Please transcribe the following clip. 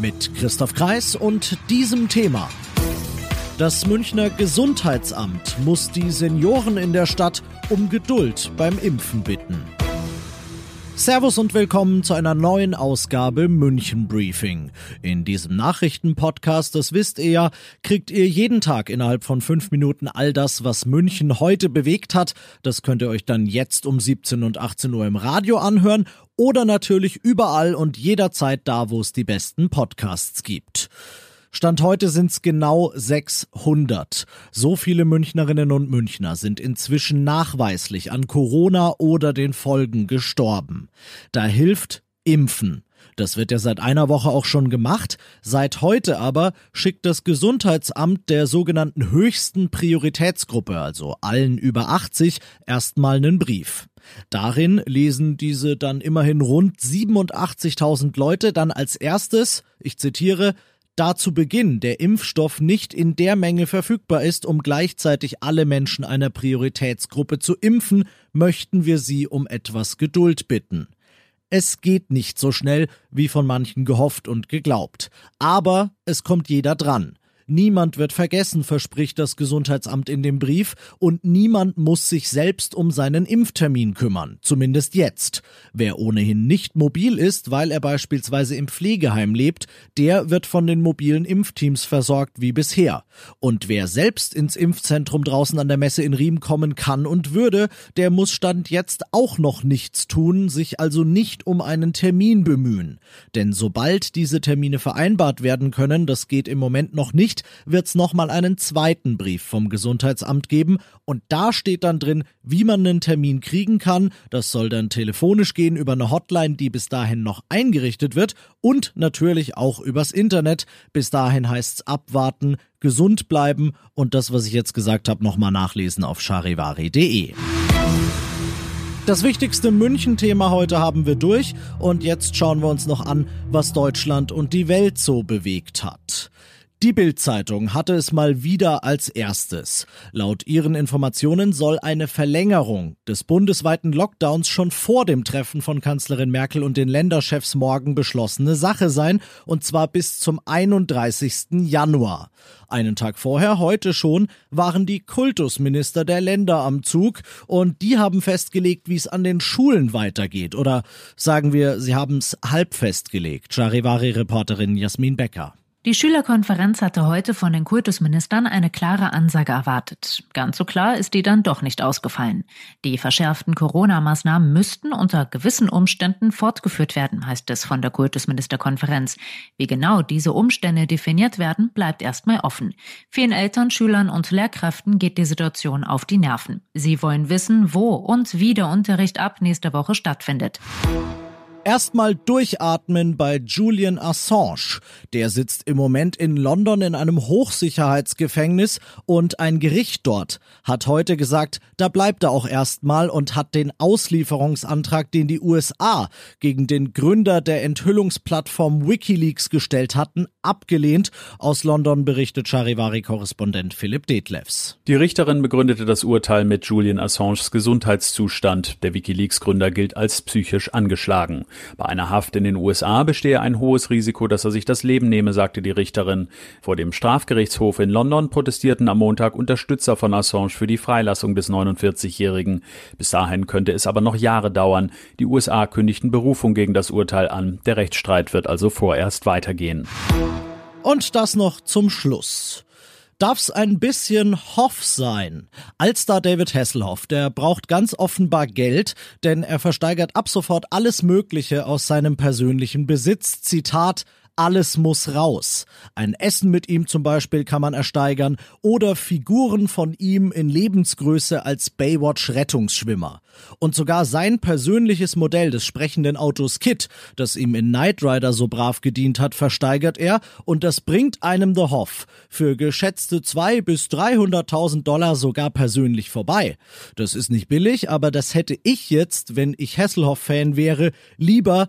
Mit Christoph Kreis und diesem Thema. Das Münchner Gesundheitsamt muss die Senioren in der Stadt um Geduld beim Impfen bitten. Servus und willkommen zu einer neuen Ausgabe München Briefing. In diesem Nachrichtenpodcast, das wisst ihr ja, kriegt ihr jeden Tag innerhalb von fünf Minuten all das, was München heute bewegt hat. Das könnt ihr euch dann jetzt um 17 und 18 Uhr im Radio anhören oder natürlich überall und jederzeit da, wo es die besten Podcasts gibt. Stand heute sind es genau 600. So viele Münchnerinnen und Münchner sind inzwischen nachweislich an Corona oder den Folgen gestorben. Da hilft Impfen. Das wird ja seit einer Woche auch schon gemacht. Seit heute aber schickt das Gesundheitsamt der sogenannten höchsten Prioritätsgruppe, also allen über 80, erstmal einen Brief. Darin lesen diese dann immerhin rund 87.000 Leute dann als erstes, ich zitiere, da zu Beginn der Impfstoff nicht in der Menge verfügbar ist, um gleichzeitig alle Menschen einer Prioritätsgruppe zu impfen, möchten wir Sie um etwas Geduld bitten. Es geht nicht so schnell, wie von manchen gehofft und geglaubt. Aber es kommt jeder dran. Niemand wird vergessen, verspricht das Gesundheitsamt in dem Brief, und niemand muss sich selbst um seinen Impftermin kümmern, zumindest jetzt. Wer ohnehin nicht mobil ist, weil er beispielsweise im Pflegeheim lebt, der wird von den mobilen Impfteams versorgt wie bisher. Und wer selbst ins Impfzentrum draußen an der Messe in Riem kommen kann und würde, der muss Stand jetzt auch noch nichts tun, sich also nicht um einen Termin bemühen. Denn sobald diese Termine vereinbart werden können, das geht im Moment noch nicht, wird es nochmal einen zweiten Brief vom Gesundheitsamt geben und da steht dann drin, wie man einen Termin kriegen kann. Das soll dann telefonisch gehen über eine Hotline, die bis dahin noch eingerichtet wird und natürlich auch übers Internet. Bis dahin heißt's abwarten, gesund bleiben und das, was ich jetzt gesagt habe, nochmal nachlesen auf charivari.de. Das wichtigste München-Thema heute haben wir durch und jetzt schauen wir uns noch an, was Deutschland und die Welt so bewegt hat. Die Bild-Zeitung hatte es mal wieder als erstes. Laut ihren Informationen soll eine Verlängerung des bundesweiten Lockdowns schon vor dem Treffen von Kanzlerin Merkel und den Länderchefs morgen beschlossene Sache sein, und zwar bis zum 31. Januar. Einen Tag vorher, heute schon, waren die Kultusminister der Länder am Zug und die haben festgelegt, wie es an den Schulen weitergeht. Oder sagen wir, sie haben es halb festgelegt. Charivari-Reporterin Jasmin Becker. Die Schülerkonferenz hatte heute von den Kultusministern eine klare Ansage erwartet. Ganz so klar ist die dann doch nicht ausgefallen. Die verschärften Corona-Maßnahmen müssten unter gewissen Umständen fortgeführt werden, heißt es von der Kultusministerkonferenz. Wie genau diese Umstände definiert werden, bleibt erstmal offen. Vielen Eltern, Schülern und Lehrkräften geht die Situation auf die Nerven. Sie wollen wissen, wo und wie der Unterricht ab nächster Woche stattfindet. Erstmal durchatmen bei Julian Assange. Der sitzt im Moment in London in einem Hochsicherheitsgefängnis und ein Gericht dort hat heute gesagt, da bleibt er auch erstmal und hat den Auslieferungsantrag, den die USA gegen den Gründer der Enthüllungsplattform Wikileaks gestellt hatten, abgelehnt. Aus London berichtet Charivari-Korrespondent Philipp Detlefs. Die Richterin begründete das Urteil mit Julian Assanges Gesundheitszustand. Der Wikileaks-Gründer gilt als psychisch angeschlagen. Bei einer Haft in den USA bestehe ein hohes Risiko, dass er sich das Leben nehme, sagte die Richterin. Vor dem Strafgerichtshof in London protestierten am Montag Unterstützer von Assange für die Freilassung des 49-Jährigen. Bis dahin könnte es aber noch Jahre dauern. Die USA kündigten Berufung gegen das Urteil an. Der Rechtsstreit wird also vorerst weitergehen. Und das noch zum Schluss darf's ein bisschen Hoff sein. Allstar David Hasselhoff, der braucht ganz offenbar Geld, denn er versteigert ab sofort alles Mögliche aus seinem persönlichen Besitz. Zitat, alles muss raus. Ein Essen mit ihm zum Beispiel kann man ersteigern oder Figuren von ihm in Lebensgröße als Baywatch-Rettungsschwimmer. Und sogar sein persönliches Modell des sprechenden Autos Kit, das ihm in Knight Rider so brav gedient hat, versteigert er und das bringt einem The Hoff für geschätzte zwei bis 300.000 Dollar sogar persönlich vorbei. Das ist nicht billig, aber das hätte ich jetzt, wenn ich Hasselhoff-Fan wäre, lieber